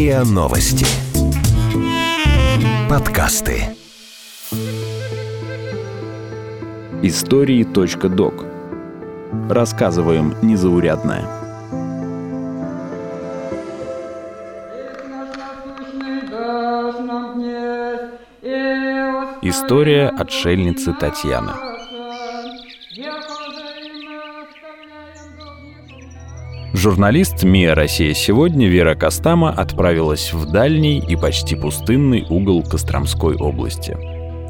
РИА Новости. Подкасты. Истории.док. Рассказываем незаурядное. История отшельницы Татьяны. Журналист МИА «Россия сегодня» Вера Костама отправилась в дальний и почти пустынный угол Костромской области.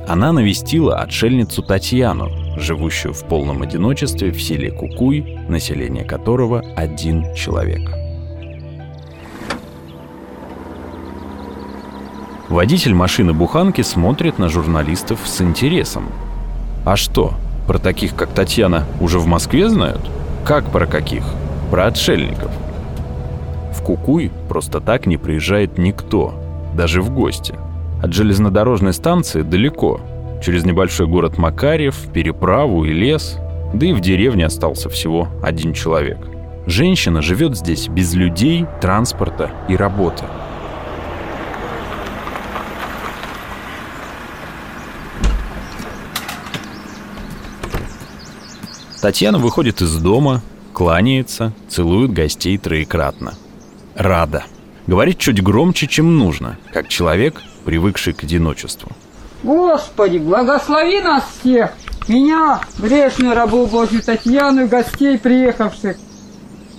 Она навестила отшельницу Татьяну, живущую в полном одиночестве в селе Кукуй, население которого один человек. Водитель машины-буханки смотрит на журналистов с интересом. А что, про таких, как Татьяна, уже в Москве знают? Как про каких? Про отшельников. В Кукуй просто так не приезжает никто, даже в гости. От железнодорожной станции далеко, через небольшой город Макарьев, переправу и лес, да и в деревне остался всего один человек. Женщина живет здесь без людей, транспорта и работы. Татьяна выходит из дома, кланяется, целует гостей троекратно. Рада. Говорит чуть громче, чем нужно, как человек, привыкший к одиночеству. Господи, благослови нас всех! Меня, грешную рабу Божью Татьяну, гостей приехавших.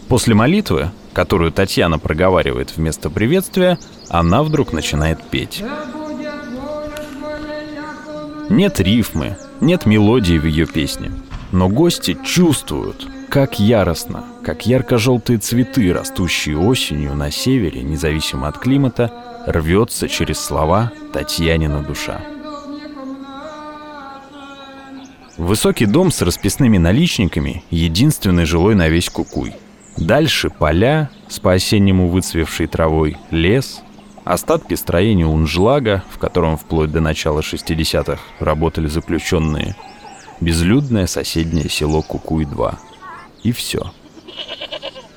После молитвы, которую Татьяна проговаривает вместо приветствия, она вдруг начинает петь. Нет рифмы, нет мелодии в ее песне, но гости чувствуют, как яростно, как ярко-желтые цветы, растущие осенью на севере, независимо от климата, рвется через слова Татьянина душа. Высокий дом с расписными наличниками – единственный жилой на весь Кукуй. Дальше поля с по-осеннему выцвевшей травой, лес, остатки строения Унжлага, в котором вплоть до начала 60-х работали заключенные, безлюдное соседнее село Кукуй-2. И все.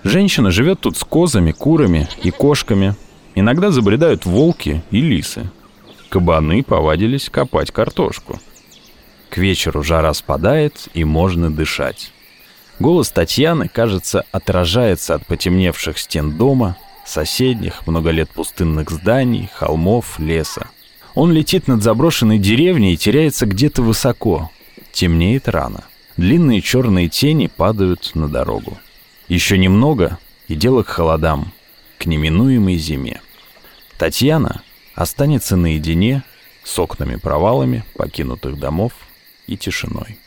Женщина живет тут с козами, курами и кошками. Иногда забредают волки и лисы. Кабаны повадились копать картошку – к вечеру жара спадает, и можно дышать. Голос Татьяны, кажется, отражается от потемневших стен дома, соседних, много лет пустынных зданий, холмов, леса. Он летит над заброшенной деревней и теряется где-то высоко. Темнеет рано. Длинные черные тени падают на дорогу. Еще немного, и дело к холодам, к неминуемой зиме. Татьяна останется наедине с окнами-провалами покинутых домов и тишиной.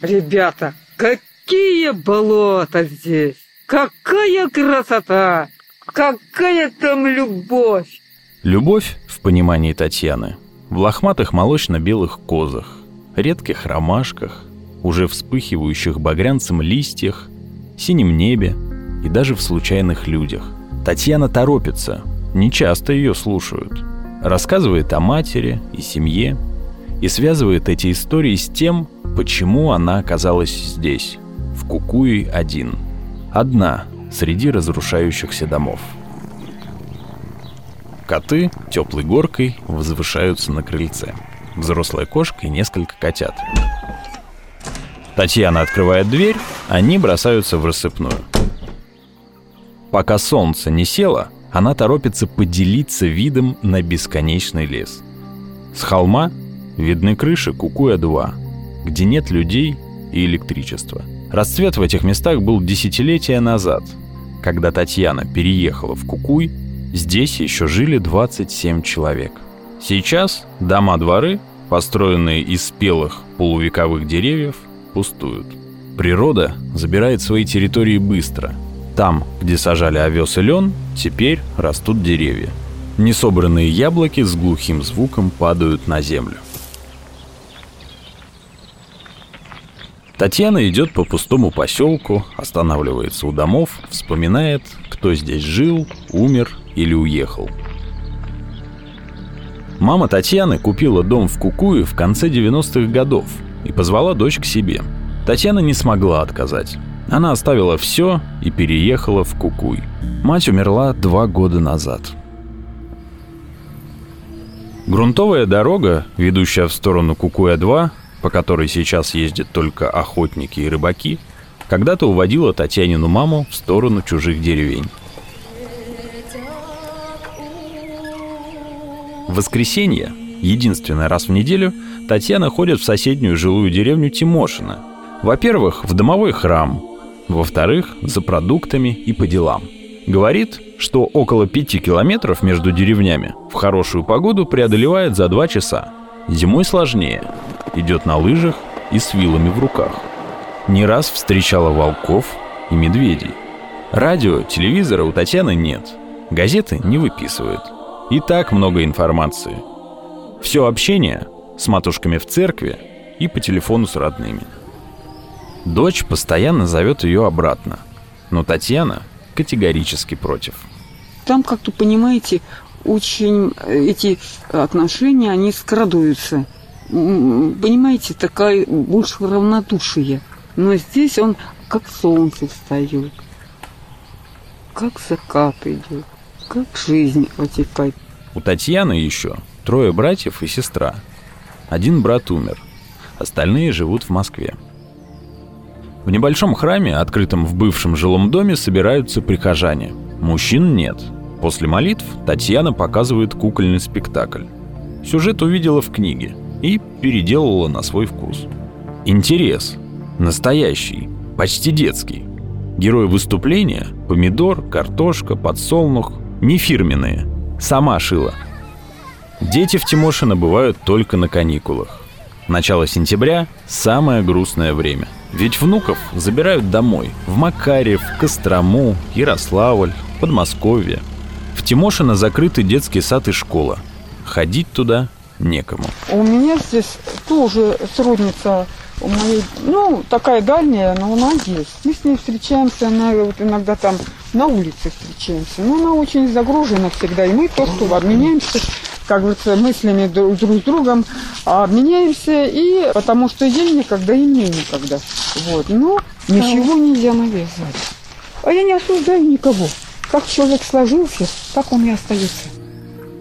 Ребята, какие болота здесь! Какая красота! Какая там любовь! Любовь, в понимании Татьяны, в лохматых молочно-белых козах, редких ромашках, уже вспыхивающих багрянцем листьях, синем небе и даже в случайных людях. Татьяна торопится, нечасто ее слушают. Рассказывает о матери и семье, и связывает эти истории с тем, почему она оказалась здесь, в Кукуи-1. Одна среди разрушающихся домов. Коты теплой горкой возвышаются на крыльце. Взрослая кошка и несколько котят. Татьяна открывает дверь, они бросаются в рассыпную. Пока солнце не село, она торопится поделиться видом на бесконечный лес. С холма Видны крыши Кукуя-2, где нет людей и электричества. Расцвет в этих местах был десятилетия назад. Когда Татьяна переехала в Кукуй, здесь еще жили 27 человек. Сейчас дома-дворы, построенные из спелых полувековых деревьев, пустуют. Природа забирает свои территории быстро. Там, где сажали овес и лен, теперь растут деревья. Несобранные яблоки с глухим звуком падают на землю. Татьяна идет по пустому поселку, останавливается у домов, вспоминает, кто здесь жил, умер или уехал. Мама Татьяны купила дом в Кукуе в конце 90-х годов и позвала дочь к себе. Татьяна не смогла отказать. Она оставила все и переехала в Кукуй. Мать умерла два года назад. Грунтовая дорога, ведущая в сторону Кукуя-2, по которой сейчас ездят только охотники и рыбаки, когда-то уводила Татьянину маму в сторону чужих деревень. В воскресенье, единственный раз в неделю, Татьяна ходит в соседнюю жилую деревню Тимошина. Во-первых, в домовой храм, во-вторых, за продуктами и по делам. Говорит, что около пяти километров между деревнями в хорошую погоду преодолевает за два часа. Зимой сложнее. Идет на лыжах и с вилами в руках. Не раз встречала волков и медведей. Радио, телевизора у Татьяны нет. Газеты не выписывают. И так много информации. Все общение с матушками в церкви и по телефону с родными. Дочь постоянно зовет ее обратно, но Татьяна категорически против. Там, как-то понимаете, очень э, эти отношения, они скрадуются. Понимаете, такая больше равнодушие. Но здесь он как солнце встает, как закат идет, как жизнь протекает. У Татьяны еще трое братьев и сестра. Один брат умер, остальные живут в Москве. В небольшом храме, открытом в бывшем жилом доме, собираются прихожане. Мужчин нет. После молитв Татьяна показывает кукольный спектакль. Сюжет увидела в книге и переделала на свой вкус. Интерес. Настоящий. Почти детский. Герои выступления – помидор, картошка, подсолнух – не фирменные. Сама шила. Дети в Тимошино бывают только на каникулах. Начало сентября – самое грустное время. Ведь внуков забирают домой. В Макарев, Кострому, Ярославль, Подмосковье. В Тимошино закрытый детский сад и школа. Ходить туда некому. У меня здесь тоже сродница у моей, ну, такая дальняя, но она есть. Мы с ней встречаемся, она вот иногда там на улице встречаемся. Но она очень загружена всегда, и мы то, что обменяемся как говорится, мыслями друг, с другом обменяемся, и потому что ей никогда, и мне никогда. Вот. Но ничего нельзя навязывать. А я не осуждаю никого. Как человек сложился, так он и остается.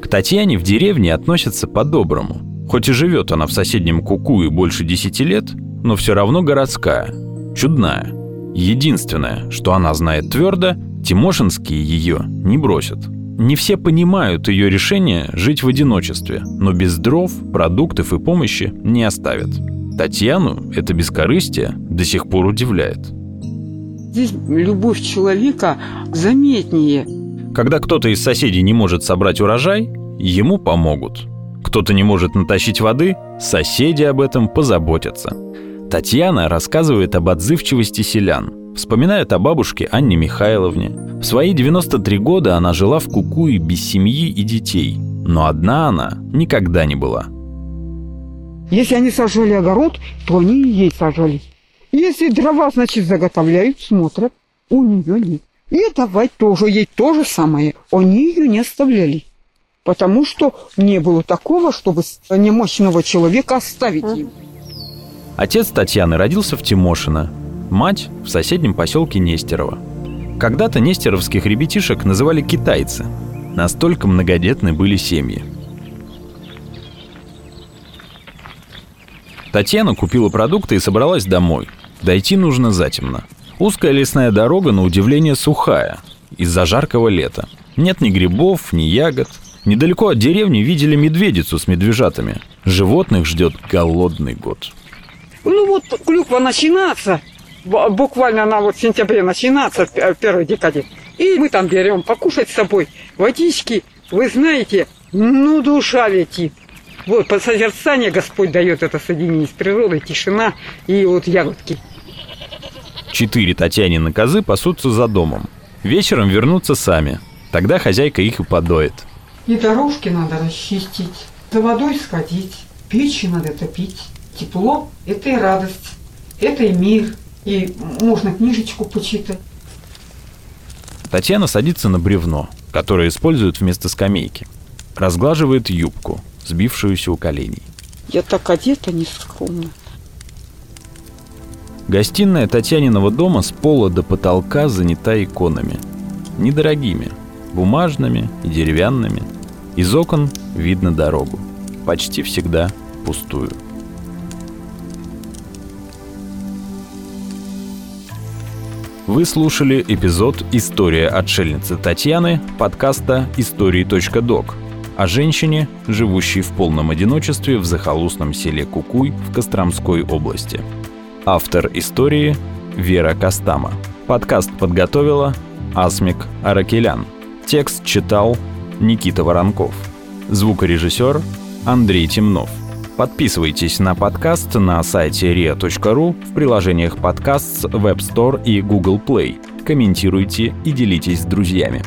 К Татьяне в деревне относятся по-доброму. Хоть и живет она в соседнем Куку и больше десяти лет, но все равно городская, чудная. Единственное, что она знает твердо, Тимошинские ее не бросят. Не все понимают ее решение жить в одиночестве, но без дров, продуктов и помощи не оставят. Татьяну это бескорыстие до сих пор удивляет. Здесь любовь человека заметнее. Когда кто-то из соседей не может собрать урожай, ему помогут. Кто-то не может натащить воды, соседи об этом позаботятся. Татьяна рассказывает об отзывчивости селян – Вспоминает о бабушке Анне Михайловне. В свои 93 года она жила в Кукуе без семьи и детей. Но одна она никогда не была. Если они сажали огород, то они и ей сажали. Если дрова, значит, заготовляют, смотрят, у нее нет. И давать тоже, ей то же самое. Они ее не оставляли. Потому что не было такого, чтобы немощного человека оставить им. Отец Татьяны родился в Тимошино, мать в соседнем поселке Нестерово. Когда-то нестеровских ребятишек называли китайцы. Настолько многодетны были семьи. Татьяна купила продукты и собралась домой. Дойти нужно затемно. Узкая лесная дорога, на удивление, сухая, из-за жаркого лета. Нет ни грибов, ни ягод. Недалеко от деревни видели медведицу с медвежатами. Животных ждет голодный год. Ну вот клюква начинается, буквально она вот в сентябре начинается, в первой декаде. И мы там берем покушать с собой, водички, вы знаете, ну душа летит. Вот, по созерцанию Господь дает это соединение с природой, тишина и вот ягодки. Четыре Татьянины козы пасутся за домом. Вечером вернутся сами. Тогда хозяйка их и подоет. И дорожки надо расчистить, за водой сходить, печи надо топить. Тепло – это и радость, это и мир – и можно книжечку почитать. Татьяна садится на бревно, которое используют вместо скамейки. Разглаживает юбку, сбившуюся у коленей. Я так одета нескромно. Гостиная Татьяниного дома с пола до потолка занята иконами. Недорогими, бумажными и деревянными. Из окон видно дорогу. Почти всегда пустую. Вы слушали эпизод «История отшельницы Татьяны» подкаста «Истории.док» о женщине, живущей в полном одиночестве в захолустном селе Кукуй в Костромской области. Автор истории – Вера Костама. Подкаст подготовила Асмик Аракелян. Текст читал Никита Воронков. Звукорежиссер Андрей Темнов. Подписывайтесь на подкаст на сайте ria.ru в приложениях подкаст Web Store и Google Play. Комментируйте и делитесь с друзьями.